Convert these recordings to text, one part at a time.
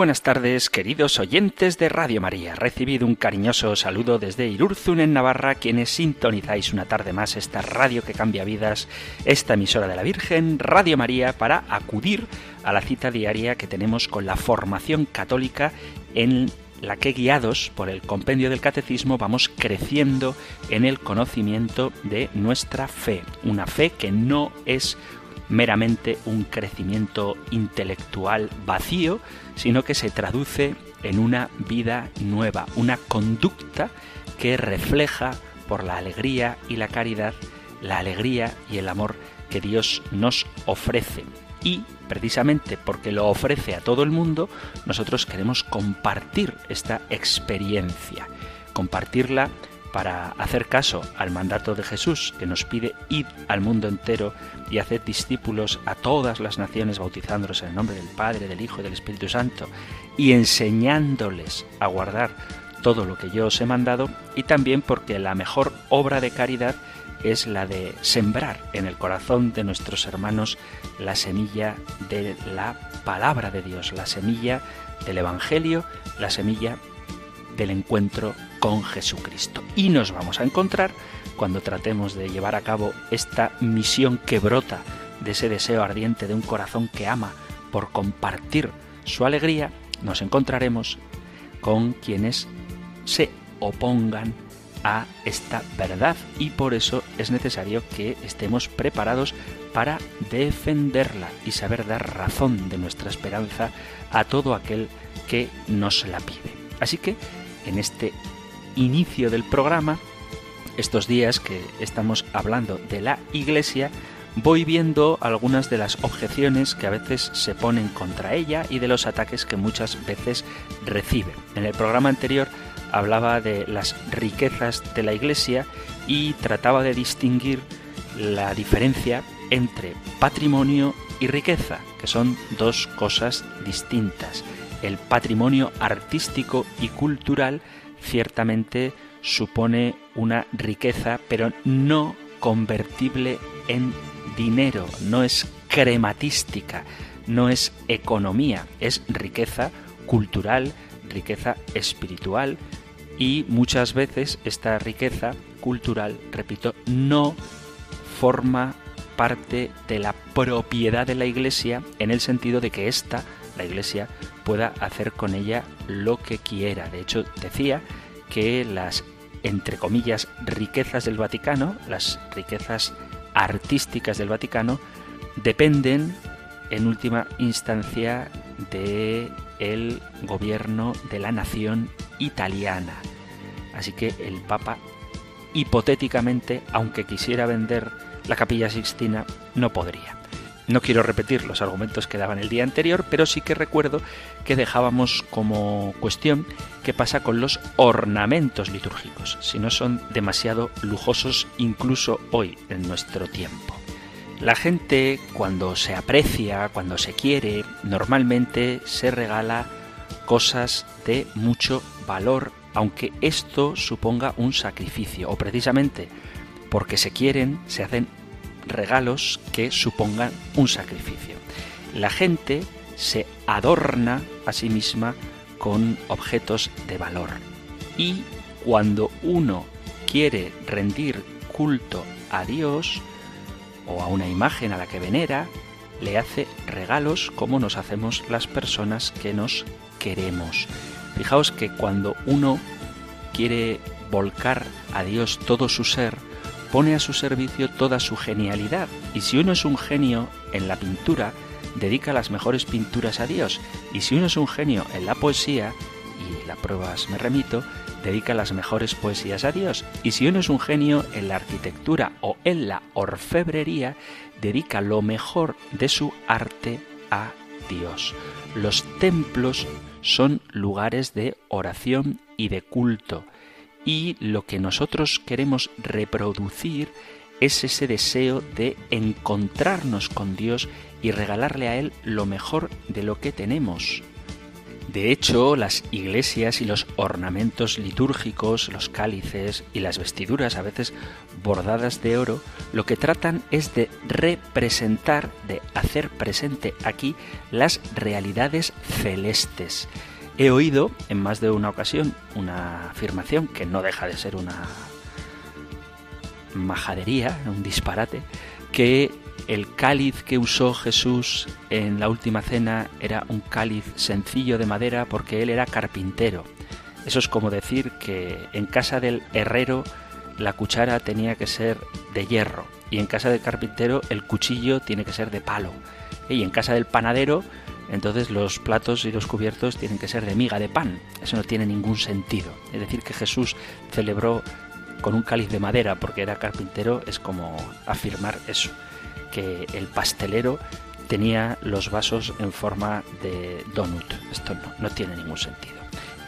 Buenas tardes, queridos oyentes de Radio María. Recibido un cariñoso saludo desde Irurzun en Navarra, quienes sintonizáis una tarde más esta radio que cambia vidas, esta emisora de la Virgen, Radio María, para acudir a la cita diaria que tenemos con la formación católica en la que guiados por el compendio del catecismo vamos creciendo en el conocimiento de nuestra fe, una fe que no es meramente un crecimiento intelectual vacío, sino que se traduce en una vida nueva, una conducta que refleja por la alegría y la caridad la alegría y el amor que Dios nos ofrece. Y precisamente porque lo ofrece a todo el mundo, nosotros queremos compartir esta experiencia, compartirla para hacer caso al mandato de Jesús que nos pide ir al mundo entero y hacer discípulos a todas las naciones bautizándolos en el nombre del Padre, del Hijo y del Espíritu Santo y enseñándoles a guardar todo lo que yo os he mandado y también porque la mejor obra de caridad es la de sembrar en el corazón de nuestros hermanos la semilla de la palabra de Dios, la semilla del Evangelio, la semilla del encuentro con Jesucristo. Y nos vamos a encontrar cuando tratemos de llevar a cabo esta misión que brota de ese deseo ardiente de un corazón que ama por compartir su alegría, nos encontraremos con quienes se opongan a esta verdad y por eso es necesario que estemos preparados para defenderla y saber dar razón de nuestra esperanza a todo aquel que nos la pide. Así que en este inicio del programa, estos días que estamos hablando de la Iglesia, voy viendo algunas de las objeciones que a veces se ponen contra ella y de los ataques que muchas veces recibe. En el programa anterior hablaba de las riquezas de la Iglesia y trataba de distinguir la diferencia entre patrimonio y riqueza, que son dos cosas distintas el patrimonio artístico y cultural ciertamente supone una riqueza, pero no convertible en dinero, no es crematística, no es economía, es riqueza cultural, riqueza espiritual y muchas veces esta riqueza cultural, repito, no forma parte de la propiedad de la Iglesia en el sentido de que ésta, la Iglesia, pueda hacer con ella lo que quiera. De hecho, decía que las, entre comillas, riquezas del Vaticano, las riquezas artísticas del Vaticano, dependen en última instancia de el gobierno de la nación italiana. Así que el Papa hipotéticamente, aunque quisiera vender la Capilla Sixtina, no podría. No quiero repetir los argumentos que daban el día anterior, pero sí que recuerdo que dejábamos como cuestión qué pasa con los ornamentos litúrgicos, si no son demasiado lujosos incluso hoy en nuestro tiempo. La gente cuando se aprecia, cuando se quiere, normalmente se regala cosas de mucho valor, aunque esto suponga un sacrificio, o precisamente porque se quieren, se hacen regalos que supongan un sacrificio. La gente se adorna a sí misma con objetos de valor. Y cuando uno quiere rendir culto a Dios o a una imagen a la que venera, le hace regalos como nos hacemos las personas que nos queremos. Fijaos que cuando uno quiere volcar a Dios todo su ser, pone a su servicio toda su genialidad. Y si uno es un genio en la pintura, dedica las mejores pinturas a Dios. Y si uno es un genio en la poesía, y las pruebas me remito, dedica las mejores poesías a Dios. Y si uno es un genio en la arquitectura o en la orfebrería, dedica lo mejor de su arte a Dios. Los templos son lugares de oración y de culto y lo que nosotros queremos reproducir es ese deseo de encontrarnos con Dios y regalarle a Él lo mejor de lo que tenemos. De hecho, las iglesias y los ornamentos litúrgicos, los cálices y las vestiduras, a veces bordadas de oro, lo que tratan es de representar, de hacer presente aquí las realidades celestes. He oído en más de una ocasión una afirmación que no deja de ser una majadería, un disparate, que el cáliz que usó Jesús en la última cena era un cáliz sencillo de madera porque él era carpintero. Eso es como decir que en casa del herrero la cuchara tenía que ser de hierro y en casa del carpintero el cuchillo tiene que ser de palo. Y en casa del panadero entonces los platos y los cubiertos tienen que ser de miga de pan. Eso no tiene ningún sentido. Es decir, que Jesús celebró con un cáliz de madera porque era carpintero es como afirmar eso que el pastelero tenía los vasos en forma de donut. Esto no, no tiene ningún sentido.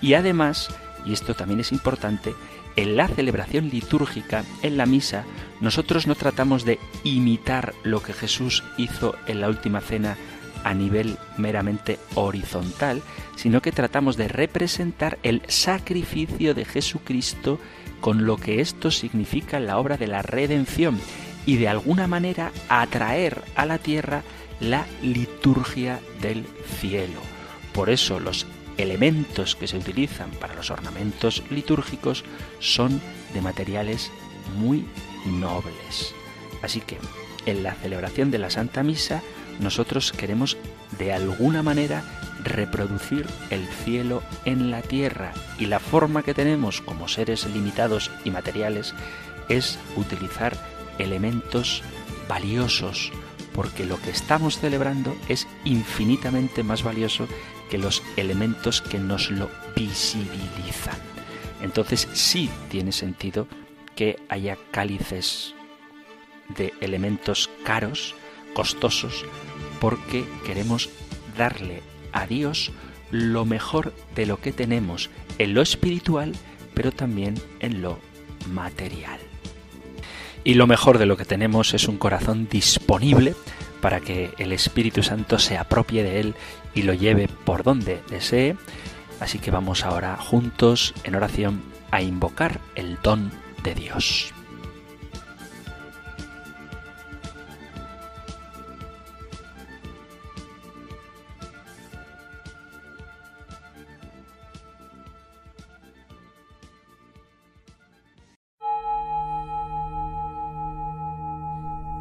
Y además, y esto también es importante, en la celebración litúrgica, en la misa, nosotros no tratamos de imitar lo que Jesús hizo en la última cena a nivel meramente horizontal, sino que tratamos de representar el sacrificio de Jesucristo con lo que esto significa la obra de la redención y de alguna manera atraer a la tierra la liturgia del cielo. Por eso los elementos que se utilizan para los ornamentos litúrgicos son de materiales muy nobles. Así que en la celebración de la Santa Misa nosotros queremos de alguna manera reproducir el cielo en la tierra y la forma que tenemos como seres limitados y materiales es utilizar elementos valiosos, porque lo que estamos celebrando es infinitamente más valioso que los elementos que nos lo visibilizan. Entonces sí tiene sentido que haya cálices de elementos caros, costosos, porque queremos darle a Dios lo mejor de lo que tenemos en lo espiritual, pero también en lo material. Y lo mejor de lo que tenemos es un corazón disponible para que el Espíritu Santo se apropie de él y lo lleve por donde desee. Así que vamos ahora juntos en oración a invocar el don de Dios.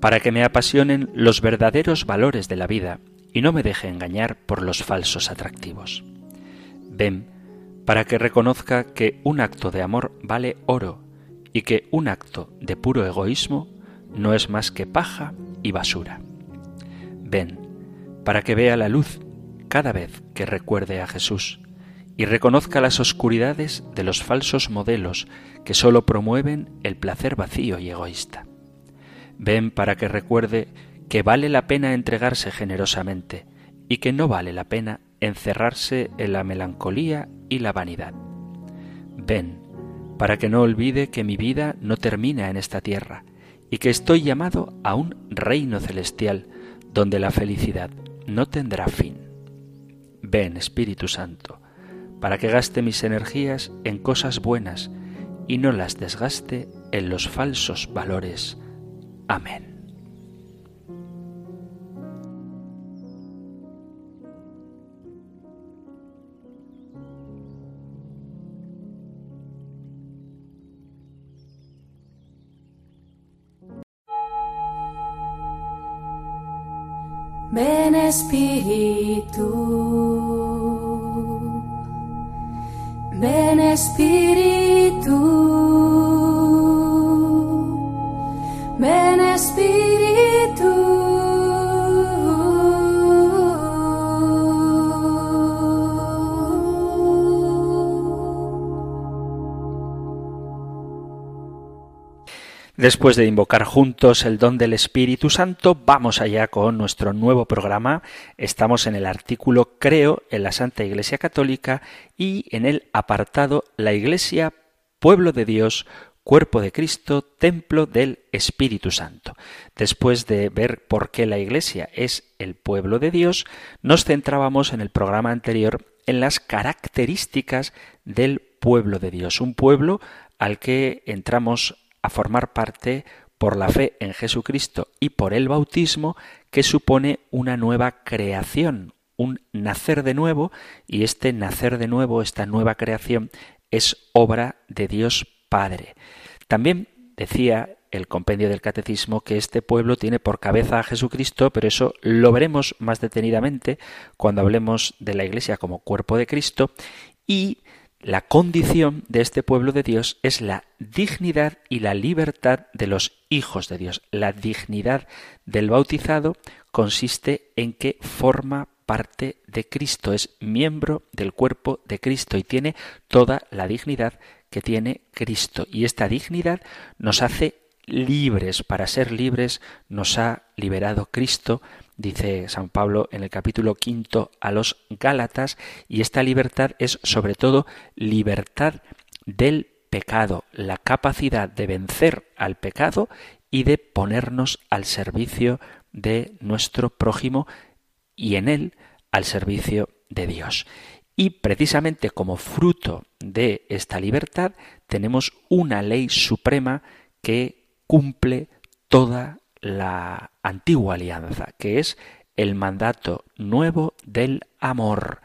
para que me apasionen los verdaderos valores de la vida y no me deje engañar por los falsos atractivos. Ven, para que reconozca que un acto de amor vale oro y que un acto de puro egoísmo no es más que paja y basura. Ven, para que vea la luz cada vez que recuerde a Jesús y reconozca las oscuridades de los falsos modelos que sólo promueven el placer vacío y egoísta. Ven para que recuerde que vale la pena entregarse generosamente y que no vale la pena encerrarse en la melancolía y la vanidad. Ven para que no olvide que mi vida no termina en esta tierra y que estoy llamado a un reino celestial donde la felicidad no tendrá fin. Ven, Espíritu Santo, para que gaste mis energías en cosas buenas y no las desgaste en los falsos valores Amén. Ven Espíritu, ven Espíritu, ven Después de invocar juntos el don del Espíritu Santo, vamos allá con nuestro nuevo programa. Estamos en el artículo Creo en la Santa Iglesia Católica y en el apartado La Iglesia, Pueblo de Dios, Cuerpo de Cristo, Templo del Espíritu Santo. Después de ver por qué la Iglesia es el pueblo de Dios, nos centrábamos en el programa anterior en las características del pueblo de Dios, un pueblo al que entramos a formar parte por la fe en Jesucristo y por el bautismo, que supone una nueva creación, un nacer de nuevo, y este nacer de nuevo, esta nueva creación, es obra de Dios Padre. También decía el compendio del catecismo que este pueblo tiene por cabeza a Jesucristo, pero eso lo veremos más detenidamente cuando hablemos de la Iglesia como cuerpo de Cristo, y la condición de este pueblo de Dios es la dignidad y la libertad de los hijos de Dios. La dignidad del bautizado consiste en que forma parte de Cristo, es miembro del cuerpo de Cristo y tiene toda la dignidad que tiene Cristo. Y esta dignidad nos hace libres. Para ser libres nos ha liberado Cristo dice San Pablo en el capítulo quinto a los Gálatas, y esta libertad es sobre todo libertad del pecado, la capacidad de vencer al pecado y de ponernos al servicio de nuestro prójimo y en él al servicio de Dios. Y precisamente como fruto de esta libertad tenemos una ley suprema que cumple toda la antigua alianza, que es el mandato nuevo del amor.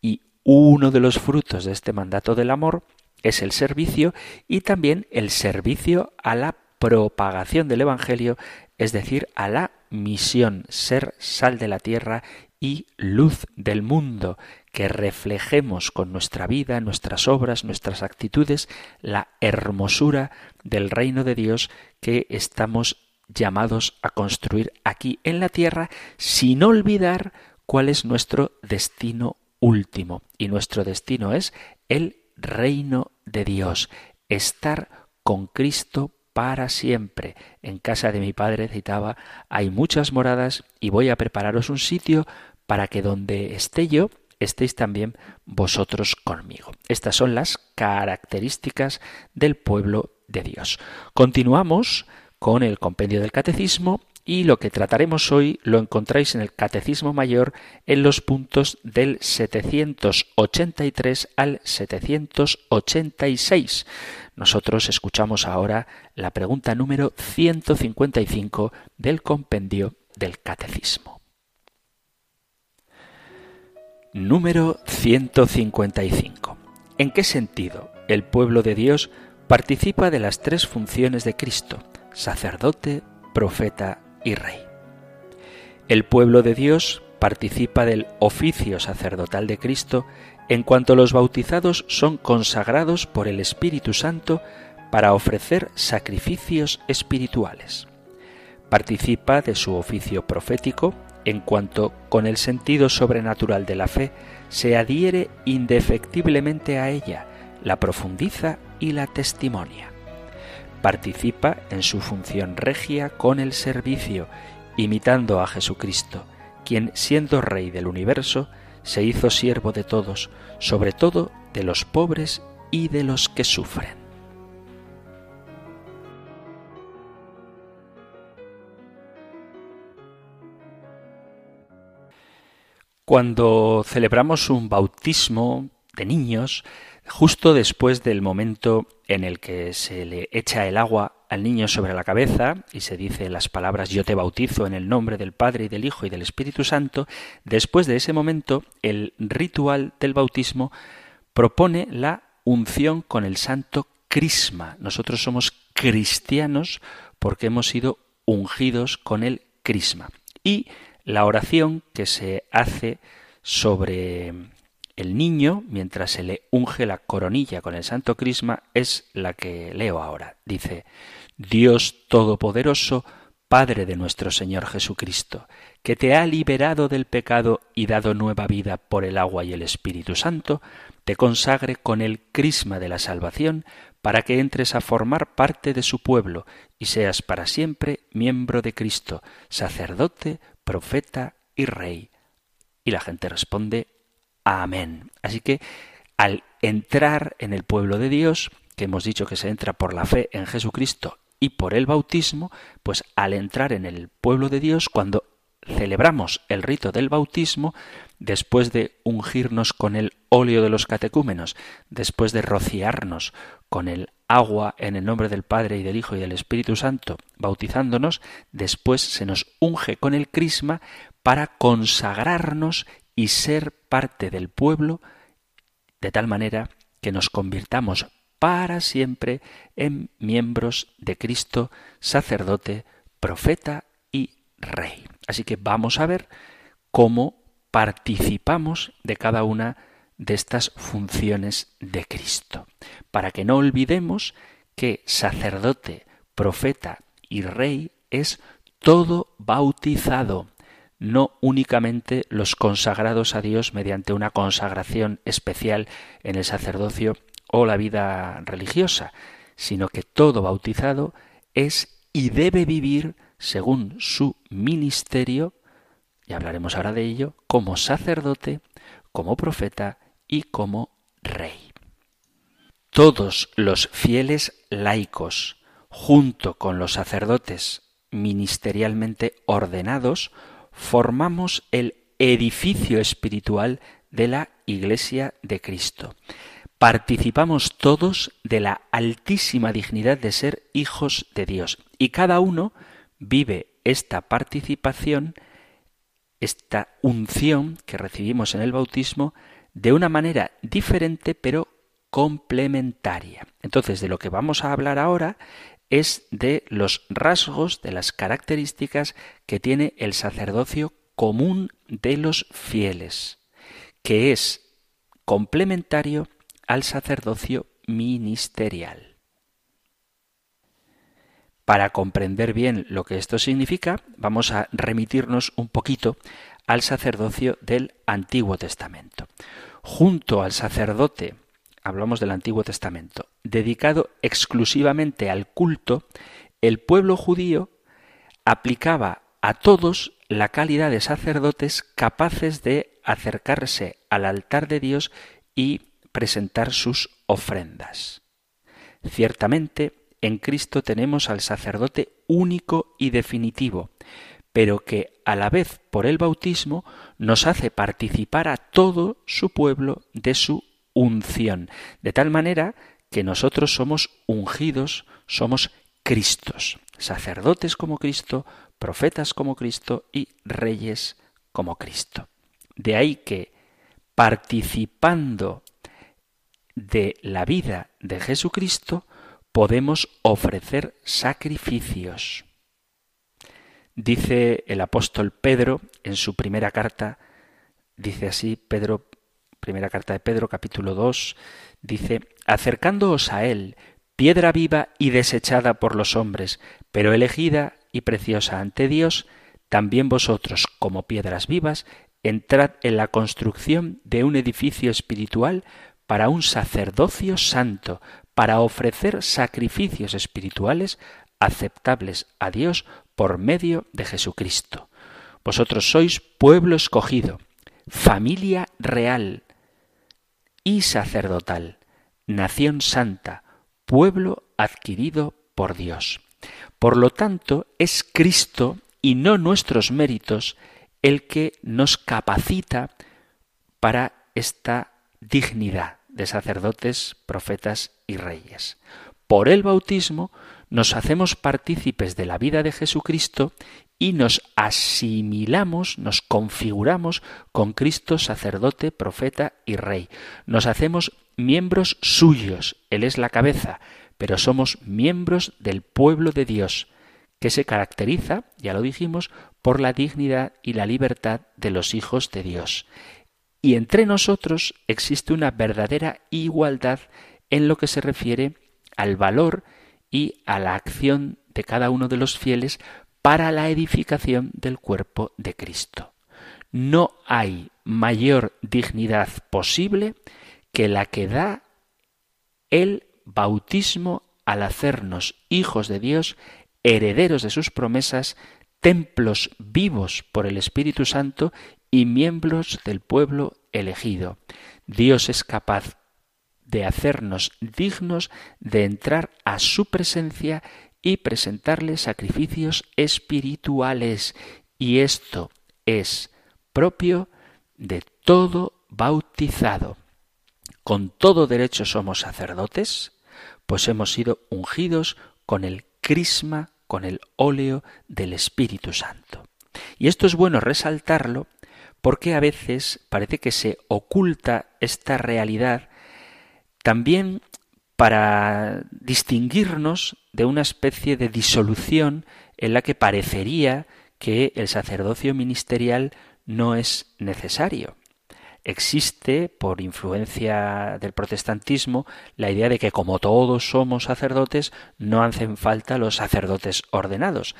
Y uno de los frutos de este mandato del amor es el servicio y también el servicio a la propagación del Evangelio, es decir, a la misión, ser sal de la tierra y luz del mundo, que reflejemos con nuestra vida, nuestras obras, nuestras actitudes, la hermosura del reino de Dios que estamos llamados a construir aquí en la tierra sin olvidar cuál es nuestro destino último. Y nuestro destino es el reino de Dios, estar con Cristo para siempre. En casa de mi padre citaba, hay muchas moradas y voy a prepararos un sitio para que donde esté yo, estéis también vosotros conmigo. Estas son las características del pueblo de Dios. Continuamos con el compendio del catecismo y lo que trataremos hoy lo encontráis en el Catecismo Mayor en los puntos del 783 al 786. Nosotros escuchamos ahora la pregunta número 155 del compendio del Catecismo. Número 155. ¿En qué sentido el pueblo de Dios participa de las tres funciones de Cristo? sacerdote, profeta y rey. El pueblo de Dios participa del oficio sacerdotal de Cristo en cuanto los bautizados son consagrados por el Espíritu Santo para ofrecer sacrificios espirituales. Participa de su oficio profético en cuanto con el sentido sobrenatural de la fe se adhiere indefectiblemente a ella, la profundiza y la testimonia participa en su función regia con el servicio, imitando a Jesucristo, quien, siendo Rey del universo, se hizo siervo de todos, sobre todo de los pobres y de los que sufren. Cuando celebramos un bautismo de niños, justo después del momento en el que se le echa el agua al niño sobre la cabeza y se dice las palabras yo te bautizo en el nombre del Padre y del Hijo y del Espíritu Santo, después de ese momento el ritual del bautismo propone la unción con el santo crisma. Nosotros somos cristianos porque hemos sido ungidos con el crisma. Y la oración que se hace sobre el niño, mientras se le unge la coronilla con el santo crisma, es la que leo ahora. Dice, Dios Todopoderoso, Padre de nuestro Señor Jesucristo, que te ha liberado del pecado y dado nueva vida por el agua y el Espíritu Santo, te consagre con el crisma de la salvación para que entres a formar parte de su pueblo y seas para siempre miembro de Cristo, sacerdote, profeta y rey. Y la gente responde Amén. Así que al entrar en el pueblo de Dios, que hemos dicho que se entra por la fe en Jesucristo y por el bautismo, pues al entrar en el pueblo de Dios, cuando celebramos el rito del bautismo, después de ungirnos con el óleo de los catecúmenos, después de rociarnos con el agua en el nombre del Padre y del Hijo y del Espíritu Santo, bautizándonos, después se nos unge con el crisma para consagrarnos y ser parte del pueblo, de tal manera que nos convirtamos para siempre en miembros de Cristo, sacerdote, profeta y rey. Así que vamos a ver cómo participamos de cada una de estas funciones de Cristo, para que no olvidemos que sacerdote, profeta y rey es todo bautizado, no únicamente los consagrados a Dios mediante una consagración especial en el sacerdocio o la vida religiosa, sino que todo bautizado es y debe vivir según su ministerio, y hablaremos ahora de ello, como sacerdote, como profeta y como rey. Todos los fieles laicos, junto con los sacerdotes ministerialmente ordenados, formamos el edificio espiritual de la Iglesia de Cristo participamos todos de la altísima dignidad de ser hijos de Dios y cada uno vive esta participación, esta unción que recibimos en el bautismo de una manera diferente pero complementaria. Entonces, de lo que vamos a hablar ahora es de los rasgos, de las características que tiene el sacerdocio común de los fieles, que es complementario al sacerdocio ministerial. Para comprender bien lo que esto significa, vamos a remitirnos un poquito al sacerdocio del Antiguo Testamento. Junto al sacerdote, hablamos del Antiguo Testamento, dedicado exclusivamente al culto, el pueblo judío aplicaba a todos la calidad de sacerdotes capaces de acercarse al altar de Dios y presentar sus ofrendas. Ciertamente, en Cristo tenemos al sacerdote único y definitivo, pero que a la vez por el bautismo nos hace participar a todo su pueblo de su unción, de tal manera que nosotros somos ungidos, somos Cristos, sacerdotes como Cristo, profetas como Cristo y reyes como Cristo. De ahí que participando de la vida de Jesucristo podemos ofrecer sacrificios. Dice el apóstol Pedro en su primera carta, dice así Pedro, primera carta de Pedro capítulo 2, dice, acercándoos a él, piedra viva y desechada por los hombres, pero elegida y preciosa ante Dios, también vosotros, como piedras vivas, entrad en la construcción de un edificio espiritual para un sacerdocio santo, para ofrecer sacrificios espirituales aceptables a Dios por medio de Jesucristo. Vosotros sois pueblo escogido, familia real y sacerdotal, nación santa, pueblo adquirido por Dios. Por lo tanto, es Cristo y no nuestros méritos el que nos capacita para esta dignidad de sacerdotes, profetas y reyes. Por el bautismo nos hacemos partícipes de la vida de Jesucristo y nos asimilamos, nos configuramos con Cristo sacerdote, profeta y rey. Nos hacemos miembros suyos, Él es la cabeza, pero somos miembros del pueblo de Dios, que se caracteriza, ya lo dijimos, por la dignidad y la libertad de los hijos de Dios. Y entre nosotros existe una verdadera igualdad en lo que se refiere al valor y a la acción de cada uno de los fieles para la edificación del cuerpo de Cristo. No hay mayor dignidad posible que la que da el bautismo al hacernos hijos de Dios, herederos de sus promesas, templos vivos por el Espíritu Santo y miembros del pueblo elegido. Dios es capaz de hacernos dignos de entrar a su presencia y presentarle sacrificios espirituales. Y esto es propio de todo bautizado. Con todo derecho somos sacerdotes, pues hemos sido ungidos con el crisma, con el óleo del Espíritu Santo. Y esto es bueno resaltarlo porque a veces parece que se oculta esta realidad también para distinguirnos de una especie de disolución en la que parecería que el sacerdocio ministerial no es necesario. Existe, por influencia del protestantismo, la idea de que como todos somos sacerdotes, no hacen falta los sacerdotes ordenados.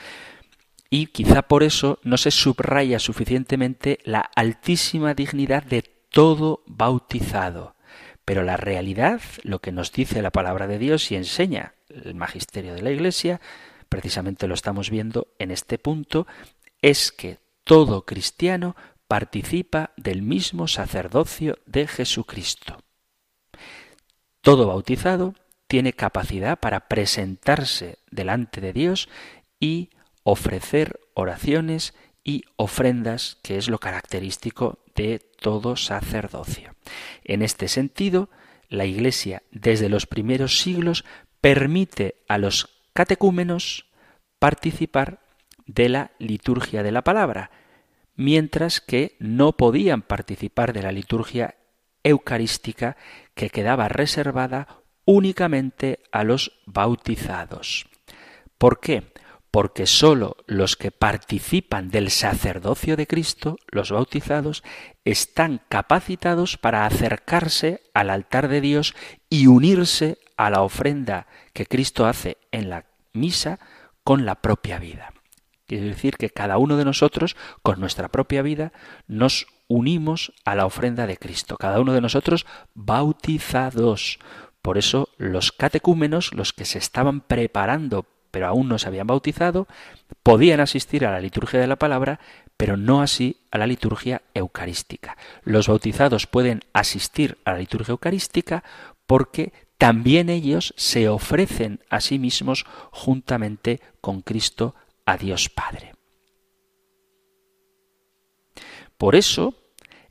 Y quizá por eso no se subraya suficientemente la altísima dignidad de todo bautizado. Pero la realidad, lo que nos dice la palabra de Dios y enseña el magisterio de la Iglesia, precisamente lo estamos viendo en este punto, es que todo cristiano participa del mismo sacerdocio de Jesucristo. Todo bautizado tiene capacidad para presentarse delante de Dios y ofrecer oraciones y ofrendas, que es lo característico de todo sacerdocio. En este sentido, la Iglesia desde los primeros siglos permite a los catecúmenos participar de la liturgia de la palabra, mientras que no podían participar de la liturgia eucarística que quedaba reservada únicamente a los bautizados. ¿Por qué? Porque sólo los que participan del sacerdocio de Cristo, los bautizados, están capacitados para acercarse al altar de Dios y unirse a la ofrenda que Cristo hace en la misa con la propia vida. Quiere decir que cada uno de nosotros, con nuestra propia vida, nos unimos a la ofrenda de Cristo. Cada uno de nosotros bautizados. Por eso los catecúmenos, los que se estaban preparando pero aún no se habían bautizado, podían asistir a la liturgia de la palabra, pero no así a la liturgia eucarística. Los bautizados pueden asistir a la liturgia eucarística porque también ellos se ofrecen a sí mismos juntamente con Cristo a Dios Padre. Por eso,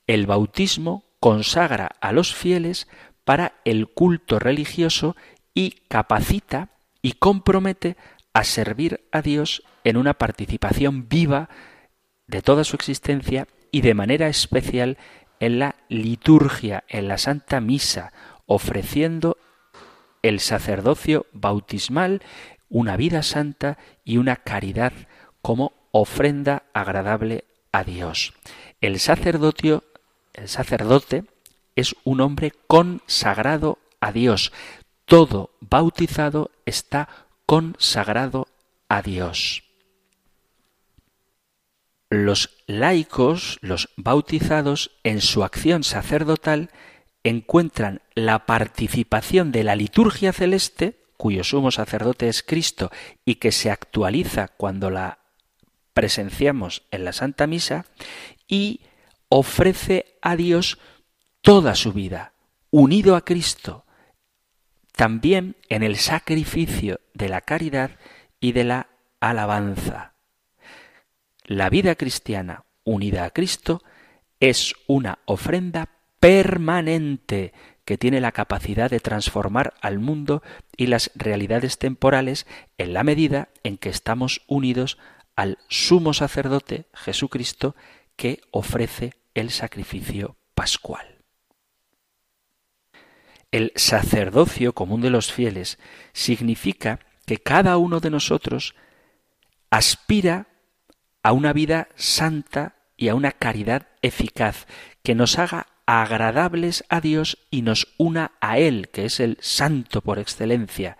el bautismo consagra a los fieles para el culto religioso y capacita y compromete a servir a Dios en una participación viva de toda su existencia y de manera especial en la liturgia, en la Santa Misa, ofreciendo el sacerdocio bautismal una vida santa y una caridad como ofrenda agradable a Dios. El el sacerdote es un hombre consagrado a Dios. Todo bautizado está consagrado a Dios. Los laicos, los bautizados, en su acción sacerdotal, encuentran la participación de la liturgia celeste cuyo sumo sacerdote es Cristo y que se actualiza cuando la presenciamos en la Santa Misa, y ofrece a Dios toda su vida, unido a Cristo, también en el sacrificio de la caridad y de la alabanza. La vida cristiana unida a Cristo es una ofrenda permanente que tiene la capacidad de transformar al mundo y las realidades temporales en la medida en que estamos unidos al sumo sacerdote Jesucristo que ofrece el sacrificio pascual. El sacerdocio común de los fieles significa que cada uno de nosotros aspira a una vida santa y a una caridad eficaz que nos haga agradables a Dios y nos una a Él, que es el santo por excelencia,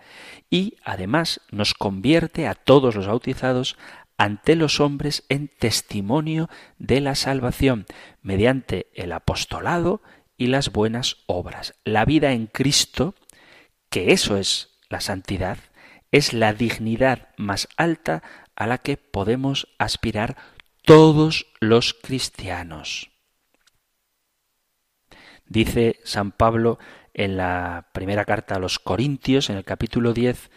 y además nos convierte a todos los bautizados ante los hombres en testimonio de la salvación, mediante el apostolado y las buenas obras. La vida en Cristo, que eso es la santidad, es la dignidad más alta a la que podemos aspirar todos los cristianos. Dice San Pablo en la primera carta a los Corintios, en el capítulo 10,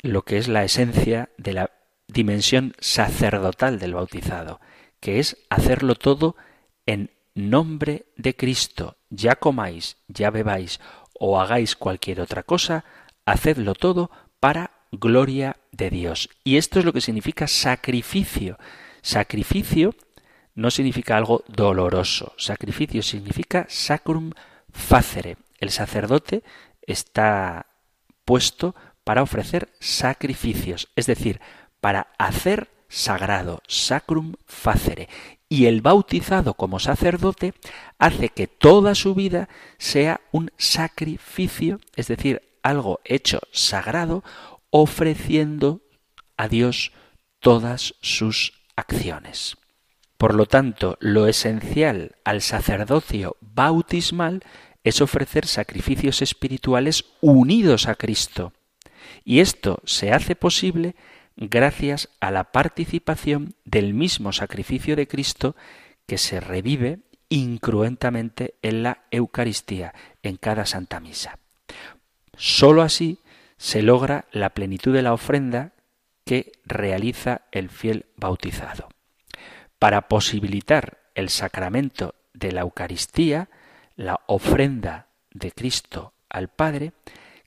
lo que es la esencia de la dimensión sacerdotal del bautizado, que es hacerlo todo en nombre de Cristo. Ya comáis, ya bebáis o hagáis cualquier otra cosa, hacedlo todo para gloria de Dios. Y esto es lo que significa sacrificio. Sacrificio no significa algo doloroso. Sacrificio significa sacrum facere. El sacerdote está puesto para ofrecer sacrificios, es decir, para hacer sagrado, sacrum facere. Y el bautizado como sacerdote hace que toda su vida sea un sacrificio, es decir, algo hecho sagrado, ofreciendo a Dios todas sus acciones. Por lo tanto, lo esencial al sacerdocio bautismal es ofrecer sacrificios espirituales unidos a Cristo. Y esto se hace posible gracias a la participación del mismo sacrificio de Cristo que se revive incruentamente en la Eucaristía, en cada Santa Misa. Sólo así se logra la plenitud de la ofrenda que realiza el fiel bautizado. Para posibilitar el sacramento de la Eucaristía, la ofrenda de Cristo al Padre,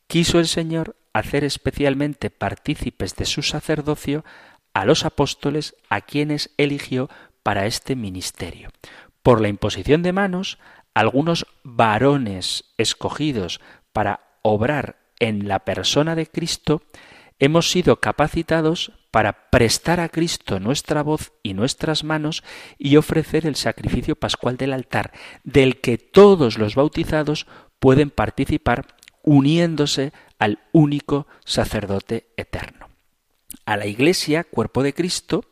quiso el Señor hacer especialmente partícipes de su sacerdocio a los apóstoles a quienes eligió para este ministerio. Por la imposición de manos, algunos varones escogidos para obrar en la persona de Cristo, hemos sido capacitados para prestar a Cristo nuestra voz y nuestras manos y ofrecer el sacrificio pascual del altar, del que todos los bautizados pueden participar uniéndose al único sacerdote eterno. A la Iglesia, cuerpo de Cristo,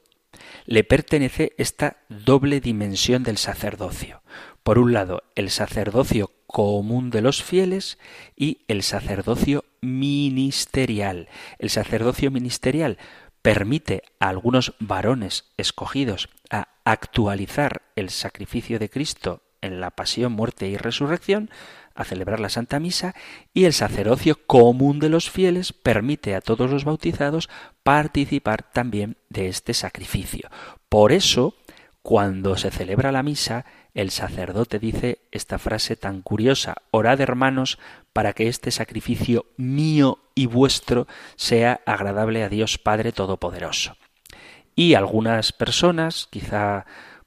le pertenece esta doble dimensión del sacerdocio. Por un lado, el sacerdocio común de los fieles y el sacerdocio ministerial. El sacerdocio ministerial permite a algunos varones escogidos a actualizar el sacrificio de Cristo en la pasión, muerte y resurrección, a celebrar la Santa Misa y el sacerdocio común de los fieles permite a todos los bautizados participar también de este sacrificio. Por eso, cuando se celebra la misa, el sacerdote dice esta frase tan curiosa, orad hermanos para que este sacrificio mío y vuestro sea agradable a Dios Padre Todopoderoso. Y algunas personas, quizá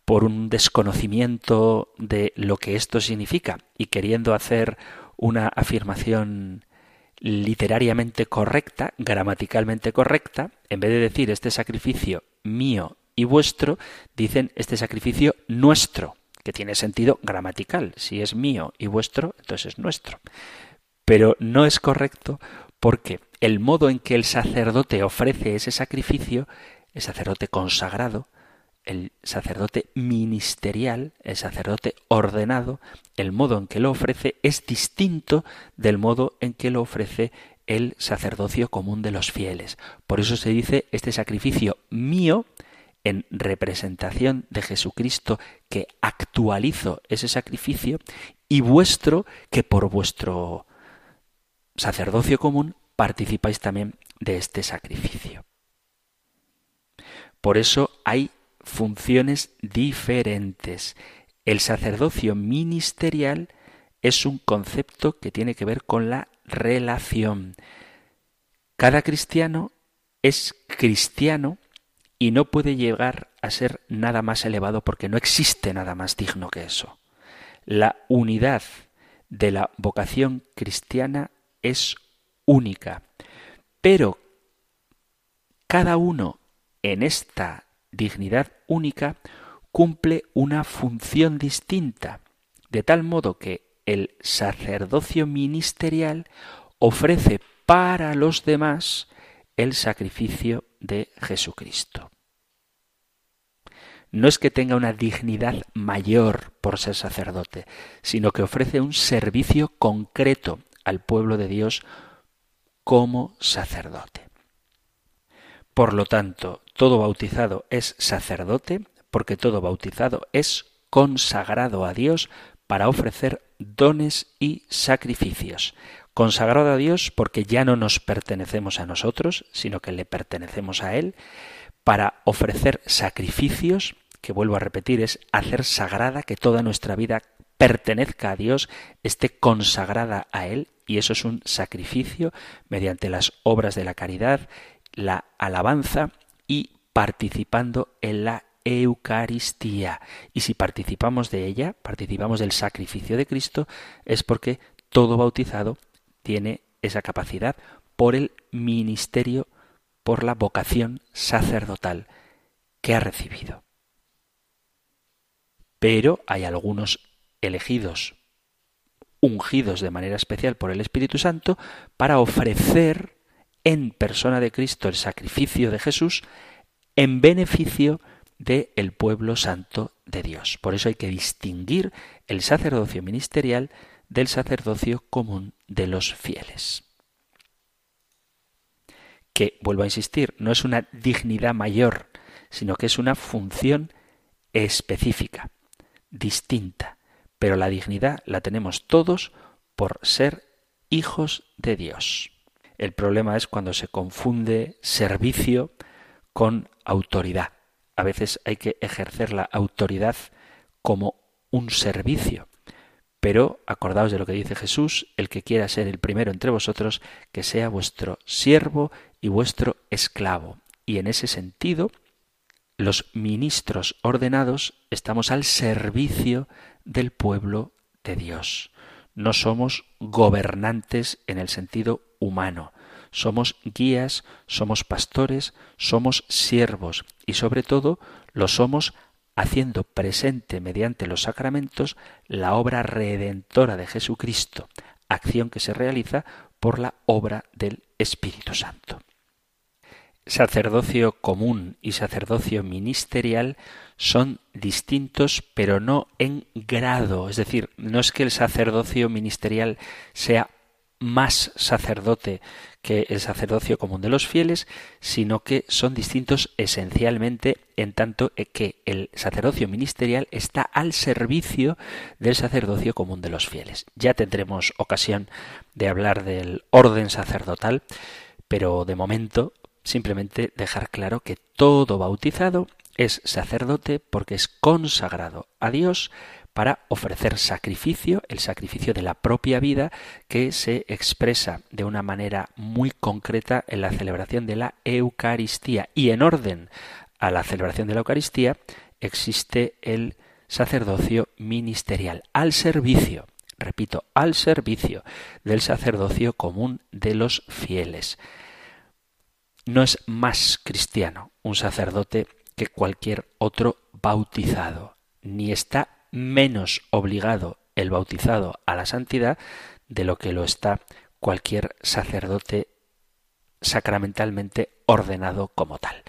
por un desconocimiento de lo que esto significa y queriendo hacer una afirmación literariamente correcta, gramaticalmente correcta, en vez de decir este sacrificio mío y vuestro, dicen este sacrificio nuestro, que tiene sentido gramatical. Si es mío y vuestro, entonces es nuestro. Pero no es correcto porque el modo en que el sacerdote ofrece ese sacrificio, el sacerdote consagrado, el sacerdote ministerial, el sacerdote ordenado, el modo en que lo ofrece es distinto del modo en que lo ofrece el sacerdocio común de los fieles. Por eso se dice este sacrificio mío en representación de Jesucristo que actualizo ese sacrificio y vuestro que por vuestro sacerdocio común participáis también de este sacrificio. Por eso hay funciones diferentes. El sacerdocio ministerial es un concepto que tiene que ver con la relación. Cada cristiano es cristiano y no puede llegar a ser nada más elevado porque no existe nada más digno que eso. La unidad de la vocación cristiana es única, pero cada uno en esta dignidad única cumple una función distinta, de tal modo que el sacerdocio ministerial ofrece para los demás el sacrificio de Jesucristo. no es que tenga una dignidad mayor por ser sacerdote, sino que ofrece un servicio concreto al pueblo de Dios como sacerdote. Por lo tanto, todo bautizado es sacerdote, porque todo bautizado es consagrado a Dios para ofrecer dones y sacrificios. Consagrado a Dios porque ya no nos pertenecemos a nosotros, sino que le pertenecemos a Él, para ofrecer sacrificios, que vuelvo a repetir, es hacer sagrada que toda nuestra vida pertenezca a Dios, esté consagrada a Él, y eso es un sacrificio mediante las obras de la caridad, la alabanza y participando en la Eucaristía. Y si participamos de ella, participamos del sacrificio de Cristo, es porque todo bautizado tiene esa capacidad por el ministerio por la vocación sacerdotal que ha recibido. Pero hay algunos elegidos, ungidos de manera especial por el Espíritu Santo, para ofrecer en persona de Cristo el sacrificio de Jesús en beneficio del el pueblo santo de Dios. Por eso hay que distinguir el sacerdocio ministerial del sacerdocio común de los fieles que, vuelvo a insistir, no es una dignidad mayor, sino que es una función específica, distinta. Pero la dignidad la tenemos todos por ser hijos de Dios. El problema es cuando se confunde servicio con autoridad. A veces hay que ejercer la autoridad como un servicio. Pero acordaos de lo que dice Jesús, el que quiera ser el primero entre vosotros, que sea vuestro siervo y vuestro esclavo. Y en ese sentido, los ministros ordenados estamos al servicio del pueblo de Dios. No somos gobernantes en el sentido humano. Somos guías, somos pastores, somos siervos y sobre todo lo somos haciendo presente mediante los sacramentos la obra redentora de Jesucristo, acción que se realiza por la obra del Espíritu Santo sacerdocio común y sacerdocio ministerial son distintos, pero no en grado. Es decir, no es que el sacerdocio ministerial sea más sacerdote que el sacerdocio común de los fieles, sino que son distintos esencialmente en tanto que el sacerdocio ministerial está al servicio del sacerdocio común de los fieles. Ya tendremos ocasión de hablar del orden sacerdotal, pero de momento simplemente dejar claro que todo bautizado es sacerdote porque es consagrado a Dios para ofrecer sacrificio, el sacrificio de la propia vida, que se expresa de una manera muy concreta en la celebración de la Eucaristía. Y en orden a la celebración de la Eucaristía existe el sacerdocio ministerial, al servicio, repito, al servicio del sacerdocio común de los fieles. No es más cristiano un sacerdote que cualquier otro bautizado, ni está menos obligado el bautizado a la santidad de lo que lo está cualquier sacerdote sacramentalmente ordenado como tal.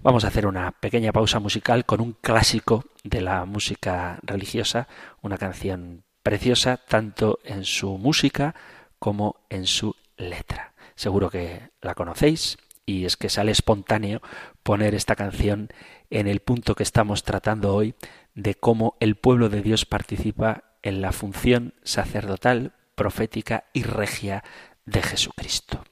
Vamos a hacer una pequeña pausa musical con un clásico de la música religiosa, una canción preciosa tanto en su música como en su letra. Seguro que la conocéis, y es que sale espontáneo poner esta canción en el punto que estamos tratando hoy de cómo el pueblo de Dios participa en la función sacerdotal, profética y regia de Jesucristo.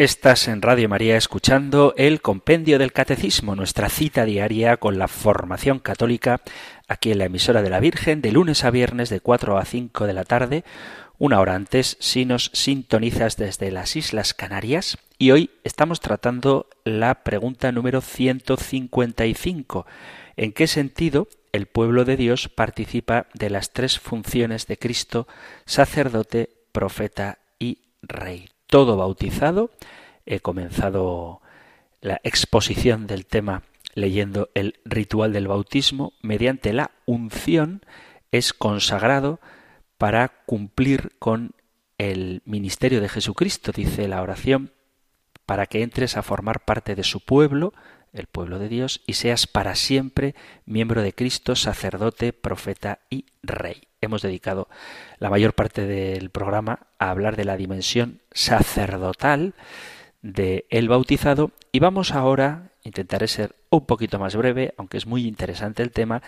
Estás en Radio María escuchando el Compendio del Catecismo, nuestra cita diaria con la formación católica aquí en la emisora de la Virgen de lunes a viernes de 4 a 5 de la tarde, una hora antes si nos sintonizas desde las Islas Canarias y hoy estamos tratando la pregunta número 155. ¿En qué sentido el pueblo de Dios participa de las tres funciones de Cristo, sacerdote, profeta y rey? Todo bautizado. He comenzado la exposición del tema leyendo el ritual del bautismo. Mediante la unción es consagrado para cumplir con el ministerio de Jesucristo, dice la oración, para que entres a formar parte de su pueblo, el pueblo de Dios, y seas para siempre miembro de Cristo, sacerdote, profeta y rey. Hemos dedicado la mayor parte del programa a hablar de la dimensión sacerdotal de el bautizado y vamos ahora, intentaré ser un poquito más breve, aunque es muy interesante el tema,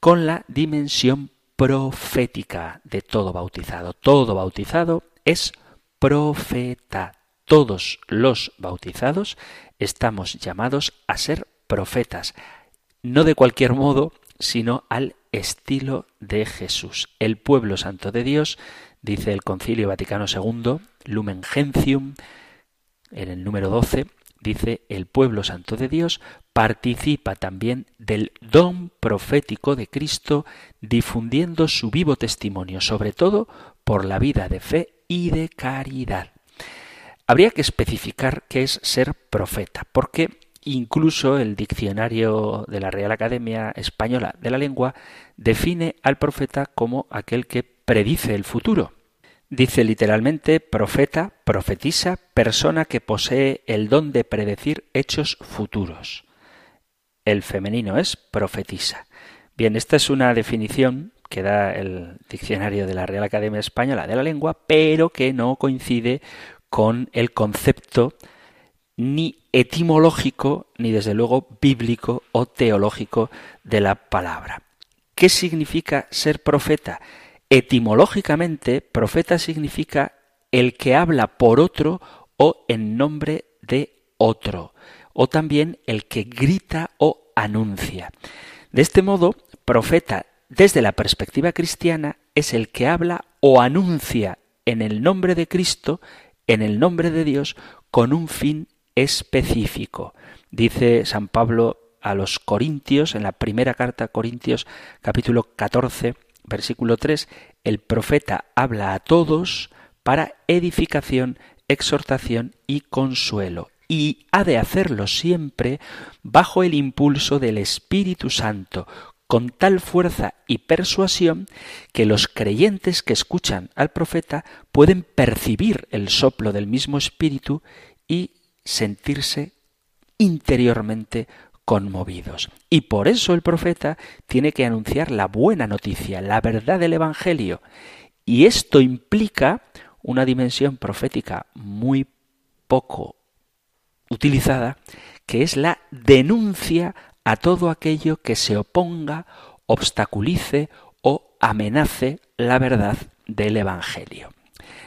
con la dimensión profética de todo bautizado. Todo bautizado es profeta. Todos los bautizados estamos llamados a ser profetas, no de cualquier modo, sino al estilo de Jesús. El pueblo santo de Dios, dice el Concilio Vaticano II, Lumen Gentium, en el número 12, dice el pueblo santo de Dios participa también del don profético de Cristo, difundiendo su vivo testimonio, sobre todo por la vida de fe y de caridad. Habría que especificar qué es ser profeta, porque incluso el diccionario de la Real Academia Española de la Lengua define al profeta como aquel que predice el futuro. Dice literalmente profeta, profetisa, persona que posee el don de predecir hechos futuros. El femenino es profetisa. Bien, esta es una definición que da el diccionario de la Real Academia Española de la Lengua, pero que no coincide con el concepto ni etimológico, ni desde luego bíblico o teológico de la palabra. ¿Qué significa ser profeta? Etimológicamente, profeta significa el que habla por otro o en nombre de otro, o también el que grita o anuncia. De este modo, profeta desde la perspectiva cristiana es el que habla o anuncia en el nombre de Cristo, en el nombre de Dios, con un fin específico. Dice San Pablo a los Corintios, en la primera carta a Corintios capítulo 14, versículo 3, el profeta habla a todos para edificación, exhortación y consuelo, y ha de hacerlo siempre bajo el impulso del Espíritu Santo, con tal fuerza y persuasión que los creyentes que escuchan al profeta pueden percibir el soplo del mismo Espíritu y sentirse interiormente conmovidos. Y por eso el profeta tiene que anunciar la buena noticia, la verdad del Evangelio. Y esto implica una dimensión profética muy poco utilizada, que es la denuncia a todo aquello que se oponga, obstaculice o amenace la verdad del Evangelio.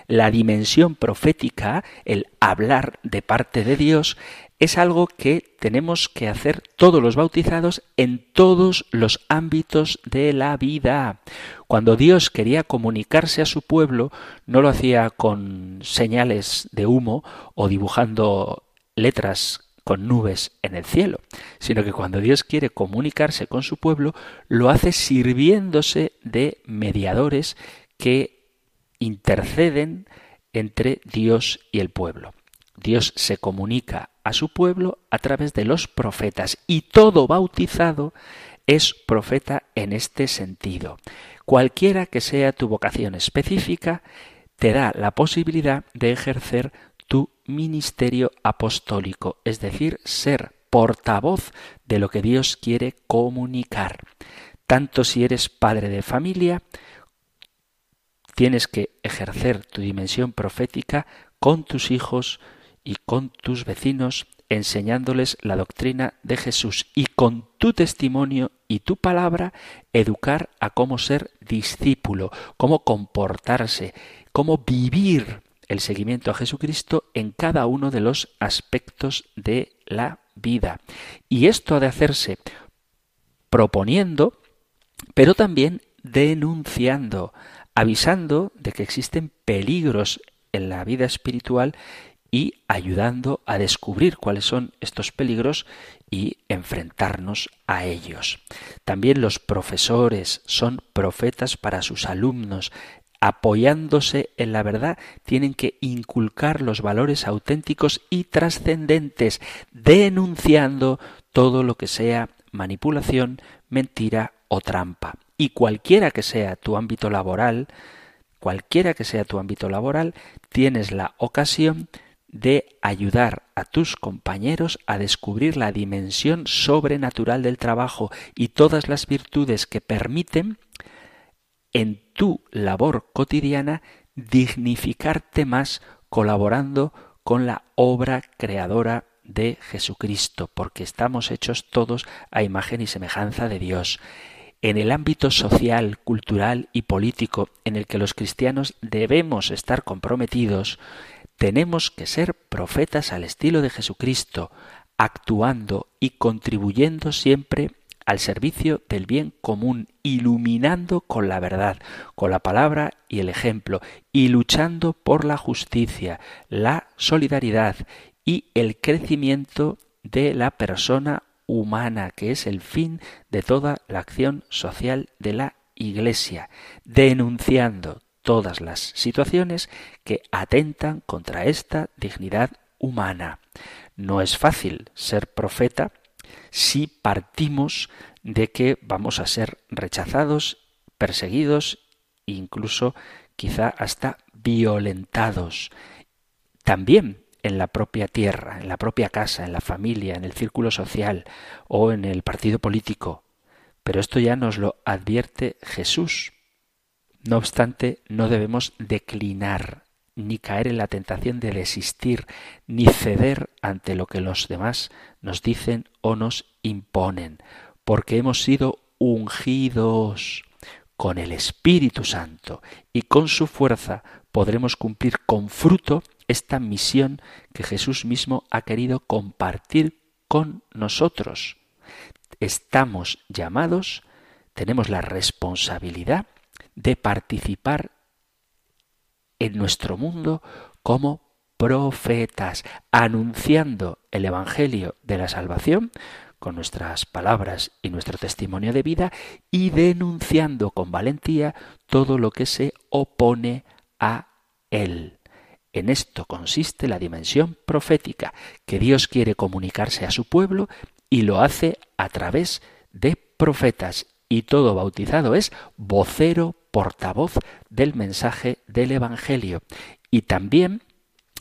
La dimensión profética, el hablar de parte de Dios, es algo que tenemos que hacer todos los bautizados en todos los ámbitos de la vida. Cuando Dios quería comunicarse a su pueblo, no lo hacía con señales de humo o dibujando letras con nubes en el cielo, sino que cuando Dios quiere comunicarse con su pueblo, lo hace sirviéndose de mediadores que interceden entre Dios y el pueblo. Dios se comunica a su pueblo a través de los profetas y todo bautizado es profeta en este sentido. Cualquiera que sea tu vocación específica, te da la posibilidad de ejercer ministerio apostólico, es decir, ser portavoz de lo que Dios quiere comunicar. Tanto si eres padre de familia, tienes que ejercer tu dimensión profética con tus hijos, y con tus vecinos enseñándoles la doctrina de Jesús y con tu testimonio y tu palabra educar a cómo ser discípulo, cómo comportarse, cómo vivir el seguimiento a Jesucristo en cada uno de los aspectos de la vida. Y esto ha de hacerse proponiendo, pero también denunciando, avisando de que existen peligros en la vida espiritual y ayudando a descubrir cuáles son estos peligros y enfrentarnos a ellos. También los profesores son profetas para sus alumnos. Apoyándose en la verdad, tienen que inculcar los valores auténticos y trascendentes, denunciando todo lo que sea manipulación, mentira o trampa. Y cualquiera que sea tu ámbito laboral, cualquiera que sea tu ámbito laboral, tienes la ocasión de ayudar a tus compañeros a descubrir la dimensión sobrenatural del trabajo y todas las virtudes que permiten en tu labor cotidiana dignificarte más colaborando con la obra creadora de Jesucristo, porque estamos hechos todos a imagen y semejanza de Dios. En el ámbito social, cultural y político en el que los cristianos debemos estar comprometidos, tenemos que ser profetas al estilo de Jesucristo, actuando y contribuyendo siempre al servicio del bien común, iluminando con la verdad, con la palabra y el ejemplo, y luchando por la justicia, la solidaridad y el crecimiento de la persona humana, que es el fin de toda la acción social de la Iglesia, denunciando todas las situaciones que atentan contra esta dignidad humana. No es fácil ser profeta si partimos de que vamos a ser rechazados, perseguidos, incluso quizá hasta violentados. También en la propia tierra, en la propia casa, en la familia, en el círculo social o en el partido político. Pero esto ya nos lo advierte Jesús. No obstante, no debemos declinar, ni caer en la tentación de desistir, ni ceder ante lo que los demás nos dicen o nos imponen, porque hemos sido ungidos con el Espíritu Santo y con su fuerza podremos cumplir con fruto esta misión que Jesús mismo ha querido compartir con nosotros. Estamos llamados, tenemos la responsabilidad de participar en nuestro mundo como profetas, anunciando el Evangelio de la salvación con nuestras palabras y nuestro testimonio de vida y denunciando con valentía todo lo que se opone a él. En esto consiste la dimensión profética, que Dios quiere comunicarse a su pueblo y lo hace a través de profetas y todo bautizado es vocero, portavoz del mensaje del Evangelio y también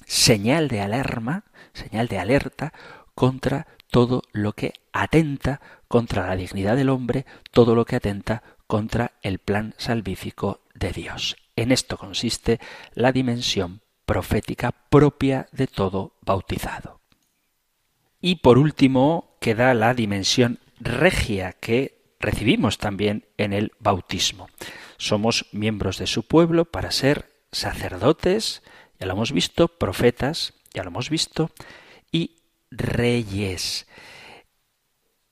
señal de alarma, señal de alerta contra todo lo que atenta contra la dignidad del hombre, todo lo que atenta contra el plan salvífico de Dios. En esto consiste la dimensión profética propia de todo bautizado. Y por último queda la dimensión regia que recibimos también en el bautismo. Somos miembros de su pueblo para ser sacerdotes, ya lo hemos visto, profetas, ya lo hemos visto, y reyes.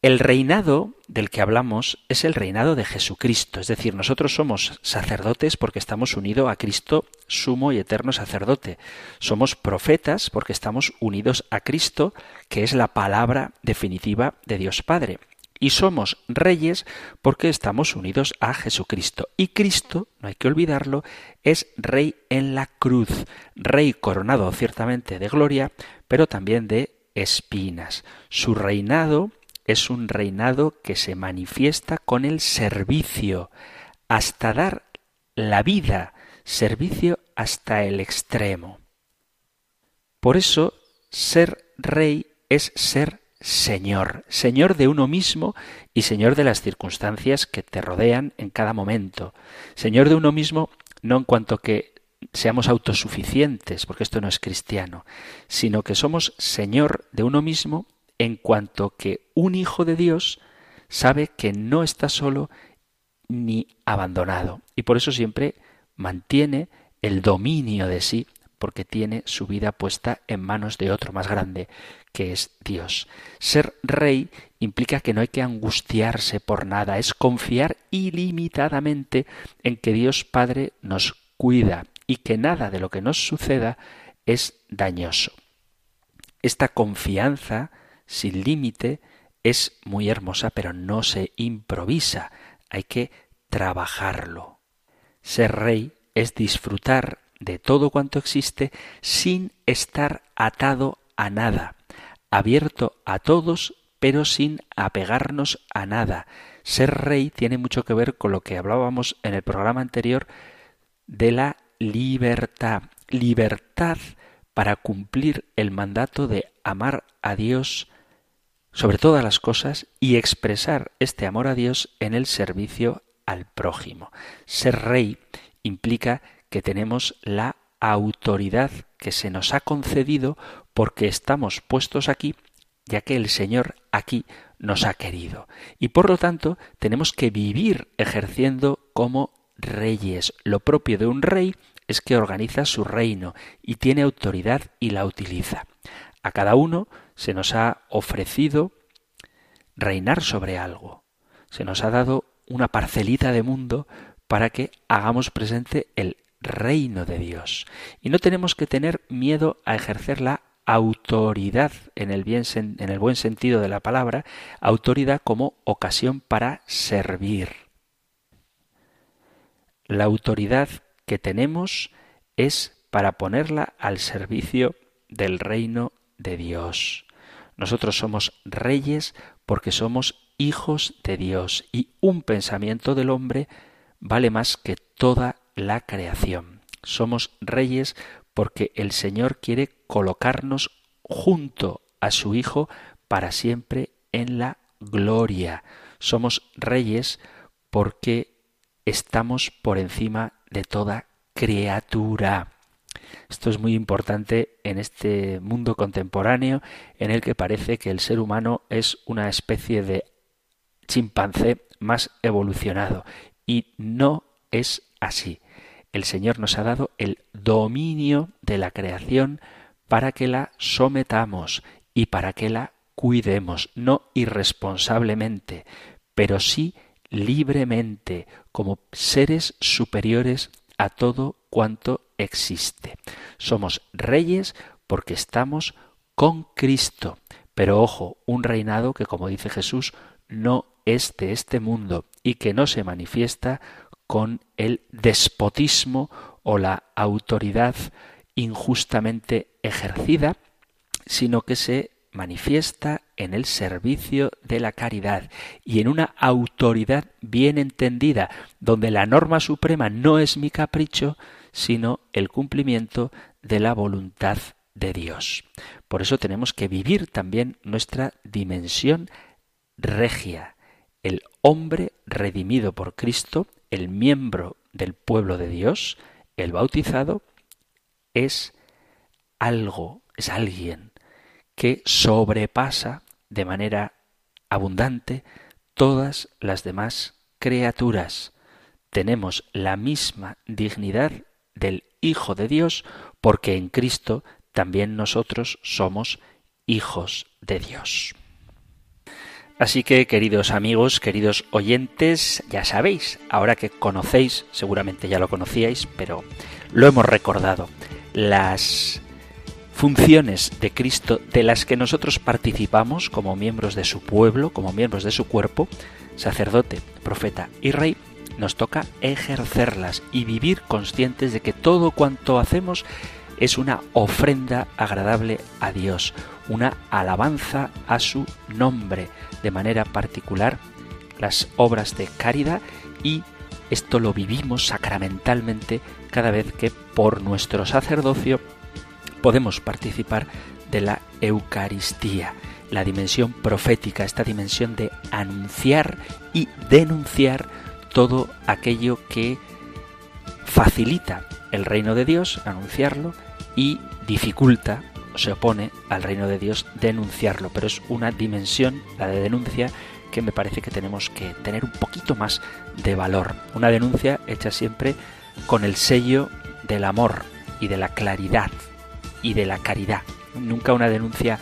El reinado del que hablamos es el reinado de Jesucristo, es decir, nosotros somos sacerdotes porque estamos unidos a Cristo, sumo y eterno sacerdote. Somos profetas porque estamos unidos a Cristo, que es la palabra definitiva de Dios Padre. Y somos reyes porque estamos unidos a Jesucristo. Y Cristo, no hay que olvidarlo, es rey en la cruz, rey coronado ciertamente de gloria, pero también de espinas. Su reinado es un reinado que se manifiesta con el servicio, hasta dar la vida, servicio hasta el extremo. Por eso, ser rey es ser Señor, Señor de uno mismo y Señor de las circunstancias que te rodean en cada momento. Señor de uno mismo no en cuanto que seamos autosuficientes, porque esto no es cristiano, sino que somos Señor de uno mismo en cuanto que un hijo de Dios sabe que no está solo ni abandonado y por eso siempre mantiene el dominio de sí porque tiene su vida puesta en manos de otro más grande, que es Dios. Ser rey implica que no hay que angustiarse por nada, es confiar ilimitadamente en que Dios Padre nos cuida y que nada de lo que nos suceda es dañoso. Esta confianza sin límite es muy hermosa, pero no se improvisa, hay que trabajarlo. Ser rey es disfrutar de todo cuanto existe sin estar atado a nada, abierto a todos, pero sin apegarnos a nada. Ser rey tiene mucho que ver con lo que hablábamos en el programa anterior de la libertad. Libertad para cumplir el mandato de amar a Dios sobre todas las cosas y expresar este amor a Dios en el servicio al prójimo. Ser rey implica que tenemos la autoridad que se nos ha concedido porque estamos puestos aquí, ya que el Señor aquí nos ha querido. Y por lo tanto tenemos que vivir ejerciendo como reyes. Lo propio de un rey es que organiza su reino y tiene autoridad y la utiliza. A cada uno se nos ha ofrecido reinar sobre algo. Se nos ha dado una parcelita de mundo para que hagamos presente el reino de Dios. Y no tenemos que tener miedo a ejercer la autoridad en el, bien, en el buen sentido de la palabra, autoridad como ocasión para servir. La autoridad que tenemos es para ponerla al servicio del reino de Dios. Nosotros somos reyes porque somos hijos de Dios y un pensamiento del hombre vale más que toda la creación. Somos reyes porque el Señor quiere colocarnos junto a su Hijo para siempre en la gloria. Somos reyes porque estamos por encima de toda criatura. Esto es muy importante en este mundo contemporáneo en el que parece que el ser humano es una especie de chimpancé más evolucionado y no es así. El Señor nos ha dado el dominio de la creación para que la sometamos y para que la cuidemos, no irresponsablemente, pero sí libremente, como seres superiores a todo cuanto existe. Somos reyes porque estamos con Cristo. Pero ojo, un reinado que, como dice Jesús, no es de este mundo y que no se manifiesta con el despotismo o la autoridad injustamente ejercida, sino que se manifiesta en el servicio de la caridad y en una autoridad bien entendida, donde la norma suprema no es mi capricho, sino el cumplimiento de la voluntad de Dios. Por eso tenemos que vivir también nuestra dimensión regia. El hombre redimido por Cristo, el miembro del pueblo de Dios, el bautizado, es algo, es alguien que sobrepasa de manera abundante todas las demás criaturas. Tenemos la misma dignidad del Hijo de Dios, porque en Cristo también nosotros somos hijos de Dios. Así que, queridos amigos, queridos oyentes, ya sabéis, ahora que conocéis, seguramente ya lo conocíais, pero lo hemos recordado, las funciones de Cristo de las que nosotros participamos como miembros de su pueblo, como miembros de su cuerpo, sacerdote, profeta y rey, nos toca ejercerlas y vivir conscientes de que todo cuanto hacemos es una ofrenda agradable a Dios, una alabanza a su nombre, de manera particular las obras de caridad y esto lo vivimos sacramentalmente cada vez que por nuestro sacerdocio podemos participar de la Eucaristía, la dimensión profética, esta dimensión de anunciar y denunciar todo aquello que facilita el reino de Dios, anunciarlo, y dificulta se opone al reino de Dios denunciarlo, pero es una dimensión, la de denuncia, que me parece que tenemos que tener un poquito más de valor. Una denuncia hecha siempre con el sello del amor y de la claridad y de la caridad. Nunca una denuncia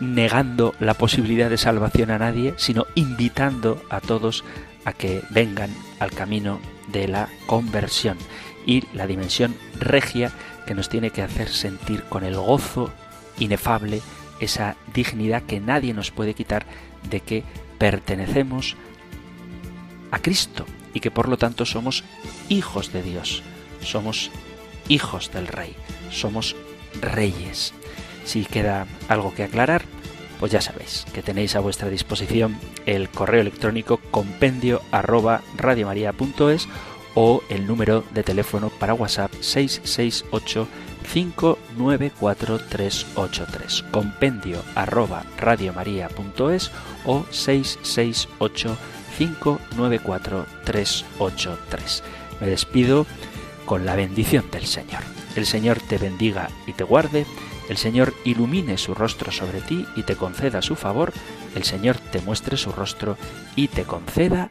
negando la posibilidad de salvación a nadie, sino invitando a todos a que vengan al camino de la conversión y la dimensión regia que nos tiene que hacer sentir con el gozo inefable esa dignidad que nadie nos puede quitar de que pertenecemos a Cristo y que por lo tanto somos hijos de Dios, somos hijos del Rey, somos reyes. Si queda algo que aclarar, pues ya sabéis que tenéis a vuestra disposición el correo electrónico compendio o el número de teléfono para WhatsApp 668 594383 compendio arroba radiomaria.es o 668 594383 me despido con la bendición del Señor. El Señor te bendiga y te guarde. El Señor ilumine su rostro sobre ti y te conceda su favor. El Señor te muestre su rostro y te conceda